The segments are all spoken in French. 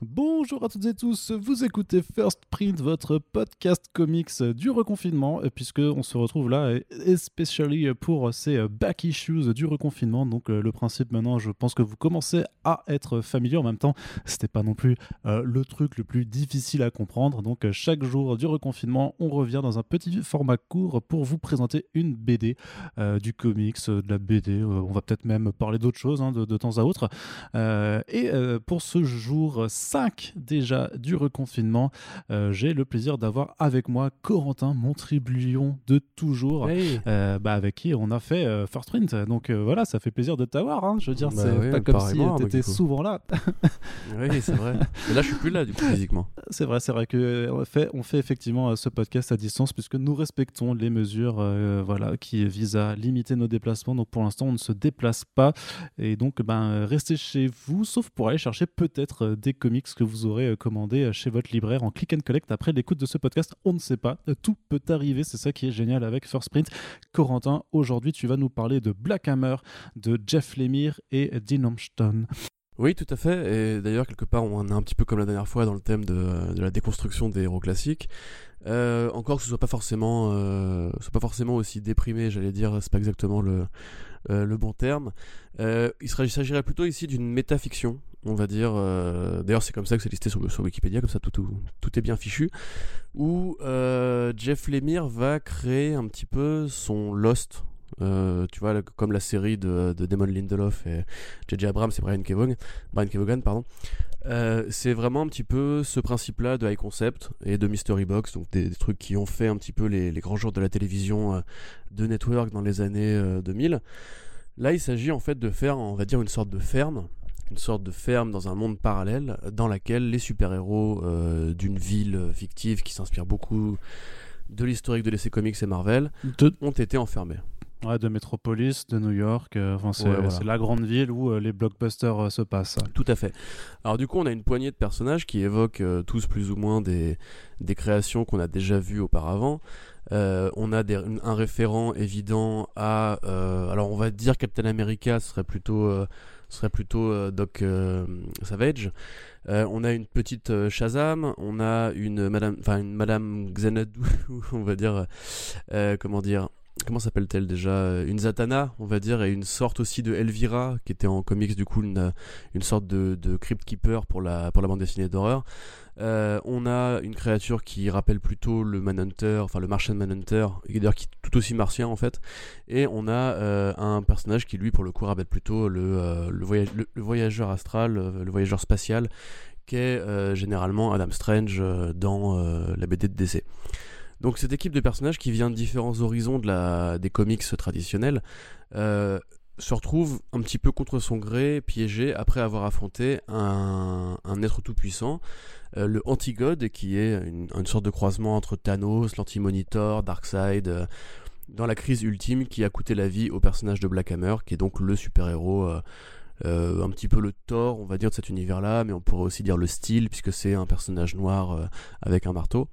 Bonjour à toutes et tous, vous écoutez First Print, votre podcast comics du reconfinement, puisque on se retrouve là, especially pour ces back issues du reconfinement. Donc euh, le principe maintenant, je pense que vous commencez à être familier. En même temps, c'était pas non plus euh, le truc le plus difficile à comprendre. Donc euh, chaque jour du reconfinement, on revient dans un petit format court pour vous présenter une BD, du comics, de la BD. on va peut-être même parler d'autres choses hein, de, de, temps à autre. et pour ce jour 5 déjà du reconfinement. Euh, j'ai le plaisir d'avoir avec moi Corentin, mon tribulion de toujours, euh, bah, avec qui on a fait euh, First Print. Donc voilà, ça fait plaisir de t'avoir. Hein. Je veux dire, bah c'est pas comme si tu étais souvent là. oui, c'est vrai. Mais là, je suis plus là, du coup, physiquement. C'est vrai, c'est vrai qu'on fait, on fait effectivement ce podcast à distance puisque nous respectons les mesures voilà, qui visent à limiter nos déplacements. Donc pour l'instant, on ne se déplace pas. Et donc, ben, restez chez vous, sauf pour aller chercher peut-être des comics que vous aurez euh, commandé euh, chez votre libraire en click and collect après l'écoute de ce podcast. On ne sait pas, euh, tout peut arriver, c'est ça qui est génial avec First Print. Corentin, aujourd'hui tu vas nous parler de Black Hammer, de Jeff Lemire et Dean Armstrong. Oui, tout à fait. Et d'ailleurs, quelque part, on est un petit peu comme la dernière fois dans le thème de, la déconstruction des héros classiques. encore que ce soit pas forcément, soit pas forcément aussi déprimé, j'allais dire, c'est pas exactement le, le bon terme. il s'agirait plutôt ici d'une métafiction, on va dire. Euh, d'ailleurs, c'est comme ça que c'est listé sur, Wikipédia, comme ça tout, est bien fichu. Où euh, Jeff Lemire va créer un petit peu son Lost. Euh, tu vois, comme la série de, de Damon Lindelof et J.J. Abrams et Brian Kevogan, Brian Kevogan pardon. C'est vraiment un petit peu ce principe-là de high concept et de mystery box, donc des, trucs qui ont fait un petit peu les, les grands jours de la télévision de network dans les années 2000. Là, il s'agit en fait de faire, on va dire, une sorte de ferme une sorte de ferme dans un monde parallèle dans laquelle les super-héros euh, d'une ville fictive qui s'inspire beaucoup de l'historique de l'essai comics et Marvel ont été enfermés. Ouais, de Metropolis, de New York, euh, c'est la grande ville où euh, les blockbusters se passent. Tout à fait. Alors du coup, on a une poignée de personnages qui évoquent tous plus ou moins des, des créations qu'on a déjà vues auparavant. on a un référent évident à... alors on va dire Captain America, ce serait plutôt ce serait plutôt euh, Doc euh, Savage. Euh, on a une petite Shazam, on a une Madame, enfin une Madame Xanadu, on va dire, comment dire, comment s'appelle-t-elle déjà? Une Zatanna, on va dire, et une sorte aussi de Elvira, qui était en comics du coup une, une sorte de, de Crypt Keeper pour la, pour la bande dessinée d'horreur. Euh, on a une créature qui rappelle plutôt le Manhunter, enfin le Martian Manhunter, d'ailleurs qui est tout aussi martien en fait. Et on a euh, un personnage qui lui pour le coup rappelle plutôt le, euh, le, voyageur astral, le voyageur spatial, qu'est généralement Adam Strange dans la BD de DC. Donc cette équipe de personnages qui vient de différents horizons des comics traditionnels se retrouve un petit peu contre son gré, piégé, après avoir affronté un, être tout-puissant euh, le Antigod, qui est une, sorte de croisement entre Thanos, l'Anti-Monitor, Darkseid, euh, dans la crise ultime qui a coûté la vie au personnage de Black Hammer, qui est donc le super-héros. Euh, un petit peu le Thor, on va dire, de cet univers-là, mais on pourrait aussi dire le style, puisque c'est un personnage noir avec un marteau.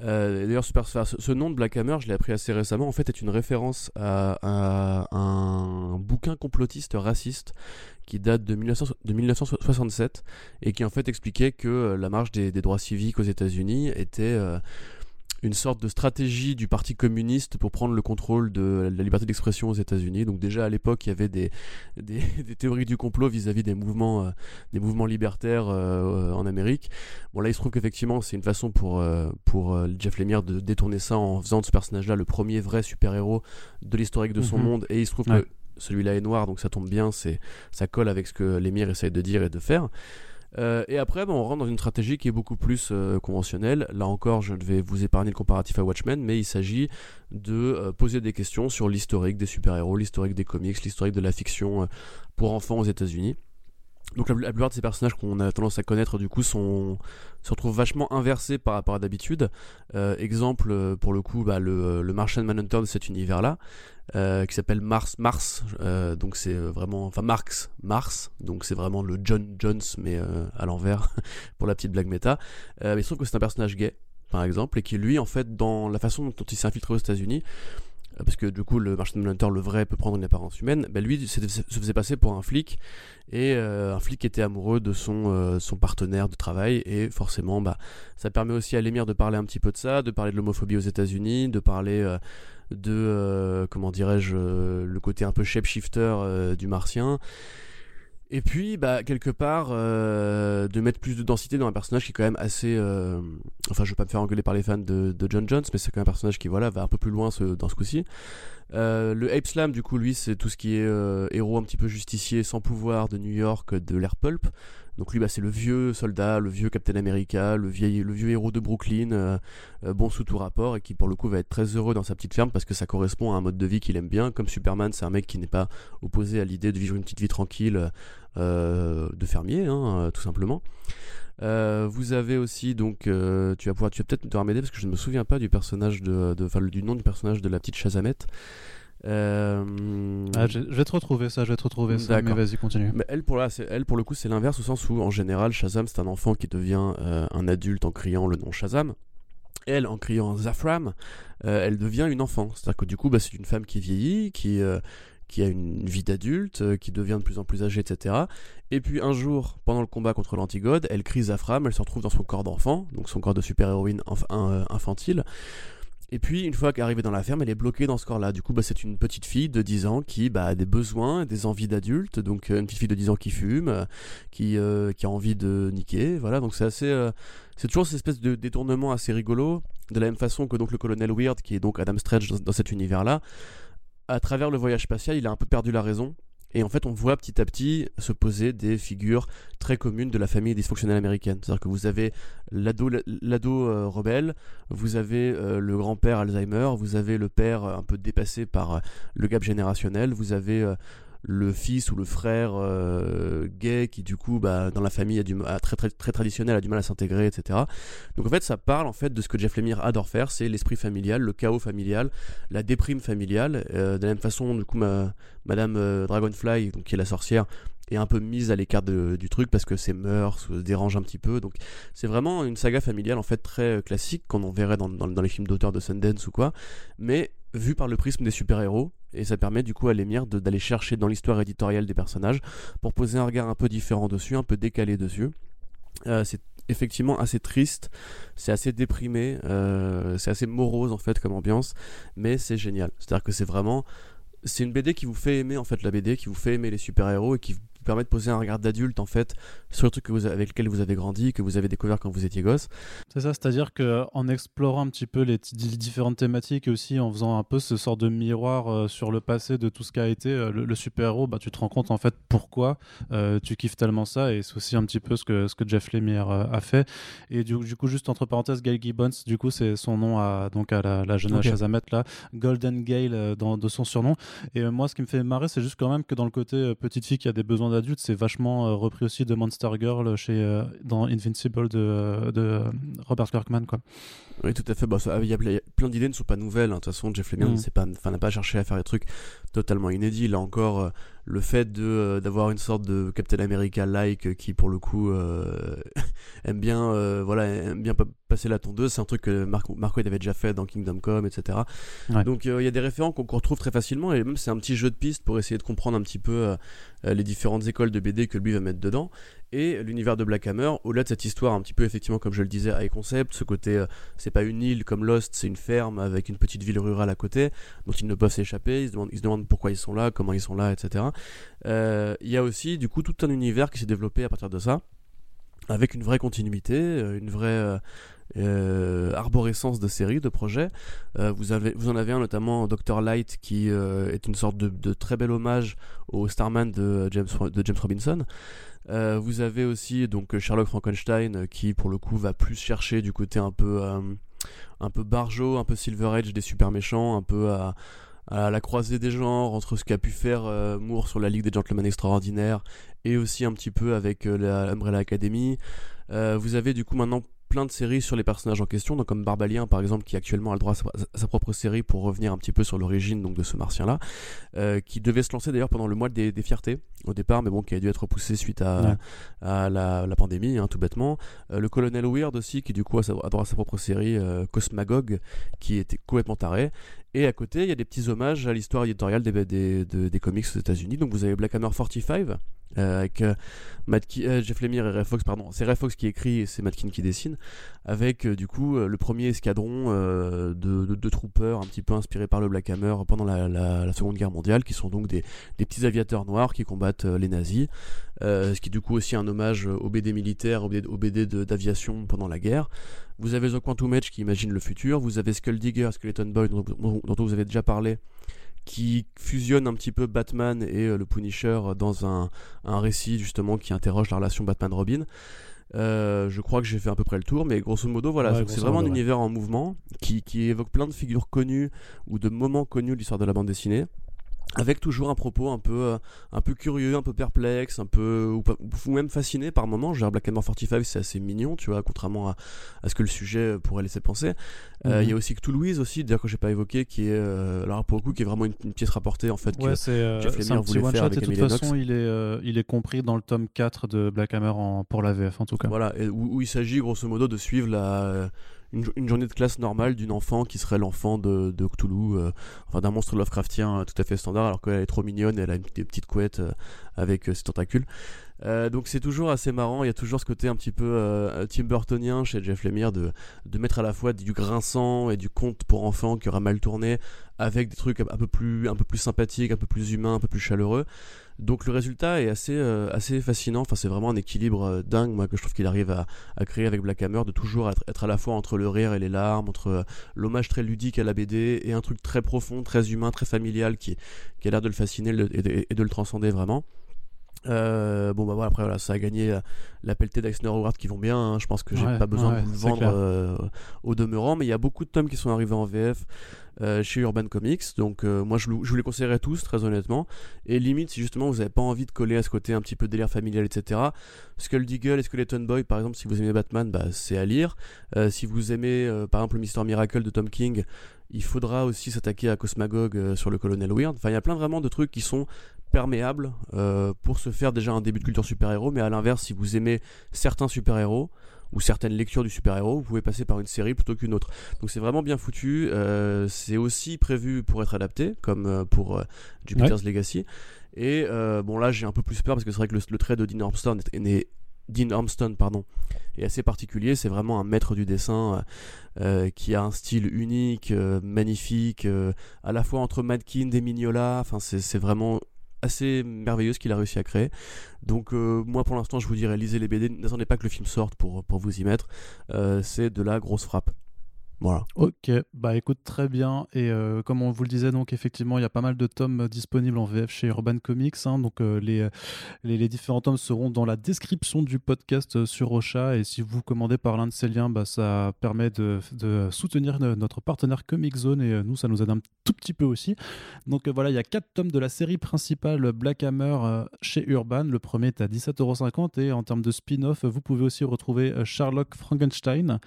D'ailleurs, ce, nom de Black Hammer, je l'ai appris assez récemment, en fait, est une référence à, à un bouquin complotiste raciste qui date de, 1967 et qui en fait expliquait que euh, la marche des, droits civiques aux États-Unis était euh, une sorte de stratégie du Parti communiste pour prendre le contrôle de la liberté d'expression aux États-Unis. Donc déjà à l'époque, il y avait des, des, théories du complot vis-à-vis des mouvements, euh, des mouvements libertaires en Amérique. Bon là, il se trouve qu'effectivement, c'est une façon pour, pour Jeff Lemire de détourner ça en faisant de ce personnage-là le premier vrai super-héros de l'historique de son mhm. monde. Et il se trouve que celui-là est noir, donc ça tombe bien, c'est ça colle avec ce que l'émir essaye de dire et de faire. Euh, et après, ben, on rentre dans une stratégie qui est beaucoup plus euh, conventionnelle. Là encore, je vais vous épargner le comparatif à Watchmen, mais il s'agit de euh, poser des questions sur l'historique des super-héros, l'historique des comics, l'historique de la fiction pour enfants aux États-Unis. Donc la, plupart de ces personnages qu'on a tendance à connaître du coup se retrouvent vachement inversés par rapport à d'habitude. exemple pour le coup, bah, le, le Martian Manhunter de cet univers-là, euh, qui s'appelle Mars Mars euh, donc c'est euh, vraiment enfin Marx Mars donc c'est vraiment le John Jones mais à l'envers pour la petite blague méta mais il se trouve que c'est un personnage gay par exemple et qui lui en fait dans la façon dont il s'est infiltré aux États-Unis parce que du coup le Martian Manhunter le vrai peut prendre une apparence humaine, bah, lui se faisait passer pour un flic. Et un flic était amoureux de son, son partenaire de travail. Et forcément bah, ça permet aussi à l'émir de parler un petit peu de ça, de parler de l'homophobie aux États-Unis, de parler de comment dirais-je le côté un peu shapeshifter du martien et puis, bah, quelque part, euh, de mettre plus de densité dans un personnage qui est quand même assez. Euh, enfin, je vais pas me faire engueuler par les fans de, John Jones, mais c'est quand même un personnage qui voilà, va un peu plus loin dans ce coup-ci. Euh, le Ape Slam, du coup, lui, c'est tout ce qui est héros un petit peu justicier, sans pouvoir de New York, de l'air pulp. Donc lui, bah, c'est le vieux soldat, le vieux Captain America, le, le vieux héros de Brooklyn, euh, euh, bon sous tout rapport, et qui pour le coup va être très heureux dans sa petite ferme parce que ça correspond à un mode de vie qu'il aime bien. Comme Superman, c'est un mec qui n'est pas opposé à l'idée de vivre une petite vie tranquille euh, de fermier, hein, tout simplement. Vous avez aussi donc tu vas pouvoir tu vas peut-être me m'aider parce que je ne me souviens pas du personnage de, de du nom du personnage de la petite Chazamette. Euh... Ah, je, vais te retrouver ça, je vais te retrouver ça, mais vas-y, continue. Mais elle, pour, là, elle, pour le coup, c'est l'inverse au sens où, en général, Shazam, c'est un enfant qui devient euh, un adulte en criant le nom Shazam. Elle, en criant Zafram, euh, elle devient une enfant. C'est-à-dire que du coup, bah, c'est une femme qui vieillit, qui, euh, qui a une vie d'adulte, qui devient de plus en plus âgée, etc. Et puis un jour, pendant le combat contre l'antigode, elle crie Zafram, elle se retrouve dans son corps d'enfant, donc son corps de super-héroïne infantile. Et puis, une fois qu'arrivée dans la ferme, elle est bloquée dans ce corps-là. Du coup, bah, c'est une petite fille de 10 ans qui bah, a des besoins, des envies d'adulte. Donc, euh, une petite fille de 10 ans qui fume, euh, qui, euh, qui a envie de niquer. Voilà, donc c'est assez. c'est toujours cette espèce de détournement assez rigolo. De la même façon que donc le colonel Weird, qui est donc Adam Stretch dans cet univers-là. À travers le voyage spatial, il a un peu perdu la raison. Et en fait, on voit petit à petit se poser des figures très communes de la famille dysfonctionnelle américaine. C'est-à-dire que vous avez l'ado, euh, rebelle, vous avez euh, le grand-père Alzheimer, vous avez le père euh, un peu dépassé par le gap générationnel, vous avez le fils ou le frère euh, gay qui du coup bah, dans la famille a du, très, très, très traditionnel a du mal à s'intégrer etc donc en fait ça parle en fait de ce que Jeff Lemire adore faire c'est l'esprit familial le chaos familial la déprime familiale. Euh, de la même façon du coup ma, madame euh, Dragonfly donc qui est la sorcière est un peu mise à l'écart du truc parce que ses mœurs se dérangent un petit peu. Donc c'est vraiment une saga familiale en fait très classique qu'on en verrait dans, dans, dans les films d'auteur de Sundance ou quoi. Mais vu par le prisme des super-héros, et ça permet du coup à l'émir d'aller chercher dans l'histoire éditoriale des personnages pour poser un regard un peu différent dessus, un peu décalé dessus. Euh, c'est effectivement assez triste, c'est assez déprimé, euh, c'est assez morose en fait comme ambiance, mais c'est génial. C'est-à-dire que c'est vraiment, c'est une BD qui vous fait aimer en fait la BD, qui vous fait aimer les super-héros et qui permet de poser un regard d'adulte en fait sur le truc que vous, avec lequel vous avez grandi, que vous avez découvert quand vous étiez gosse. C'est ça, c'est-à-dire qu'en explorant un petit peu les, différentes thématiques et aussi en faisant un peu ce sort de miroir euh, sur le passé de tout ce qu'a été euh, le, super-héros, bah, tu te rends compte en fait pourquoi euh, tu kiffes tellement ça et c'est aussi un petit peu ce que, ce que Jeff Lemire a fait. Et du, du, coup, juste entre parenthèses, Gail Gibbons, du coup, c'est son nom à, donc à la, jeune okay. là, Golden Gail dans, de son surnom. Et moi, ce qui me fait marrer, c'est juste quand même que dans le côté petite fille qui a des besoins d'adulte, c'est vachement euh, repris aussi de Monster Girl chez, euh, dans Invincible de, euh, de Robert Kirkman. Quoi. Oui, tout à fait. Bah, il y, a plein d'idées ne sont pas nouvelles. Hein. De toute façon, Jeff Lemire mm. n'a pas cherché à faire des trucs totalement inédits. Là encore, le fait de d'avoir une sorte de Captain America like qui pour le coup aime bien voilà aime bien passer la tondeuse c'est un truc que Marco, Marco avait déjà fait dans Kingdom Come etc donc il y a des référents qu'on retrouve très facilement et même c'est un petit jeu de piste pour essayer de comprendre un petit peu les différentes écoles de BD que lui va mettre dedans et l'univers de Black Hammer, au-delà de cette histoire un petit peu effectivement comme je le disais high concept, ce côté euh, c'est pas une île comme Lost, c'est une ferme avec une petite ville rurale à côté dont ils ne peuvent s'échapper, ils, se demandent, pourquoi ils sont là, comment ils sont là, etc. Euh, il y a aussi du coup tout un univers qui s'est développé à partir de ça, avec une vraie continuité, euh, une vraie arborescence de séries, de projets. vous, avez, vous en avez un notamment Dr. Light qui est une sorte de, très bel hommage au Starman de James, de James Robinson. Euh, vous avez aussi donc Sherlock Frankenstein euh, qui pour le coup va plus chercher du côté un peu euh, un peu barjo, un peu Silver Age des super méchants, un peu à, la croisée des genres entre ce qu'a pu faire Moore sur la Ligue des Gentlemen Extraordinaires et aussi un petit peu avec la Umbrella Academy. vous avez du coup maintenant plein de séries sur les personnages en question, donc comme Barbalien par exemple, qui actuellement a le droit à sa, propre série pour revenir un petit peu sur l'origine donc de ce martien-là, euh, qui devait se lancer d'ailleurs pendant le mois des, fiertés au départ, mais bon, qui a dû être repoussé suite à, à la, pandémie, hein, tout bêtement. Euh, le colonel Weird aussi, qui du coup a, droit à sa propre série, euh, Cosmagog, qui était complètement taré. Et à côté, il y a des petits hommages à l'histoire éditoriale des, des, des, comics aux États-Unis. Donc vous avez Black Hammer 45 euh, avec euh, euh, Jeff Lemire et Ray Fox, pardon, c'est Ray Fox qui écrit et c'est Matt qui dessine, avec du coup le premier escadron de, de, troopers un petit peu inspiré par le Black Hammer pendant la, Seconde Guerre mondiale, qui sont donc des, des petits aviateurs noirs qui combattent les nazis, ce qui est du coup aussi un hommage au BD militaire, au BD, d'aviation pendant la guerre. Vous avez The Quantum Edge qui imagine le futur, vous avez Skull Digger, Skeleton Boy dont, dont vous avez déjà parlé, qui fusionne un petit peu Batman et euh, le Punisher dans un, un, récit justement qui interroge la relation Batman-Robin. Euh, je crois que j'ai fait à peu près le tour, mais grosso modo, voilà, c'est vraiment un univers en mouvement qui, qui, évoque plein de figures connues ou de moments connus de l'histoire de la bande dessinée avec toujours un propos un peu euh, un peu curieux, un peu perplexe, un peu ou, même fasciné par moments. Genre Black Hammer 45, c'est assez mignon, tu vois, contrairement à, à, ce que le sujet pourrait laisser penser. Euh, il y a mhm. aussi Cthulhu Louise aussi, d'ailleurs que j'ai pas évoqué, qui est euh, alors pour le coup qui est vraiment une, pièce rapportée en fait. Ouais, c'est Jeff un petit one shot et de toute façon il est il est compris dans le tome 4 de Black Hammer en, pour la VF en tout cas. Voilà, et où, où il s'agit grosso modo de suivre la une, journée de classe normale d'une enfant qui serait l'enfant de, de, Cthulhu, euh, enfin d'un monstre Lovecraftien euh, tout à fait standard, alors qu'elle est trop mignonne, elle a une, des petites couettes euh, avec ses tentacules. Donc c'est toujours assez marrant, il y a toujours ce côté un petit peu Tim Burtonien chez Jeff Lemire de, mettre à la fois du grinçant et du conte pour enfants qui aura mal tourné avec des trucs un peu plus, sympathiques, un peu plus humains, un peu plus chaleureux. Donc le résultat est assez, euh, assez fascinant. Enfin, c'est vraiment un équilibre euh, dingue, que je trouve qu'il arrive à, créer avec Black Hammer, de toujours être, à la fois entre le rire et les larmes, entre euh, l'hommage très ludique à la BD et un truc très profond, très humain, très familial qui a l'air de le fasciner et de, le transcender vraiment. Bon bah voilà après voilà ça a gagné la pelletée d'Axner Howard qui vont bien hein. je pense que j'ai pas besoin de le vendre au demeurant mais il y a beaucoup de tomes qui sont arrivés en VF euh, chez Urban Comics. Donc euh, moi je, vous les conseillerais tous très honnêtement. Et limite si justement vous n'avez pas envie de coller à ce côté un petit peu délire familial etc. Skull Deagle et Skeleton Boy par exemple si vous aimez Batman bah, c'est à lire. Euh, si vous aimez par exemple le Mister Miracle de Tom King il faudra aussi s'attaquer à Cosmagog sur le Colonel Weird. Enfin il y a plein vraiment de trucs qui sont perméables pour se faire déjà un début de culture super-héros. Mais à l'inverse si vous aimez certains super-héros ou certaines lectures du super-héros, vous pouvez passer par une série plutôt qu'une autre. Donc c'est vraiment bien foutu. Euh, c'est aussi prévu pour être adapté, comme euh, pour euh, Jupiter's Legacy. Et bon là j'ai un peu plus peur parce que c'est vrai que le, trait de Dean Armstrong est, Dean Armstrong pardon, est assez particulier. C'est vraiment un maître du dessin qui a un style unique, magnifique, à la fois entre Madkin et Mignola. Enfin, c'est vraiment assez merveilleux ce qu'il a réussi à créer. Donc euh, moi pour l'instant je vous dirais lisez les BD, n'attendez pas que le film sorte pour, pour vous y mettre. Euh, c'est de la grosse frappe. Ok, bah écoute très bien. Et euh, comme on vous le disait, donc effectivement, il y a pas mal de tomes disponibles en VF chez Urban Comics. Hein. donc euh, les, les, différents tomes seront dans la description du podcast euh, sur Ocha. Et si vous commandez par l'un de ces liens, bah, ça permet de, de, soutenir notre partenaire Comic Zone et nous, ça nous aide un tout petit peu aussi. Donc voilà, il y a quatre tomes de la série principale Black Hammer chez Urban. Le premier est à 17,50€ et en termes de spin-off, vous pouvez aussi retrouver Sherlock Frankenstein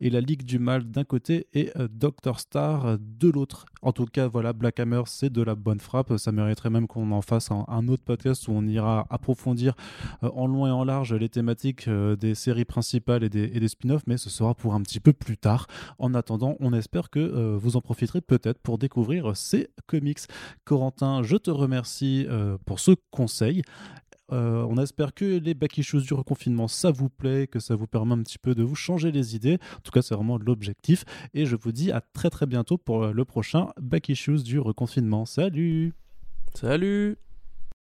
et la Ligue du Mal d'un côté et euh, Doctor Star de l'autre. En tout cas, voilà, Black Hammer, c'est de la bonne frappe. Ça mériterait même qu'on en fasse un, autre podcast où on ira approfondir euh, en long et en large les thématiques euh, des séries principales et des, spin-offs, mais ce sera pour un petit peu plus tard. En attendant, on espère que vous en profiterez peut-être pour découvrir ces comics. Corentin, je te remercie pour ce conseil. Euh, on espère que les back issues du reconfinement, ça vous plaît, que ça vous permet un petit peu de vous changer les idées. En tout cas, c'est vraiment l'objectif. Et je vous dis à très très bientôt pour le prochain back issues du reconfinement. Salut Salut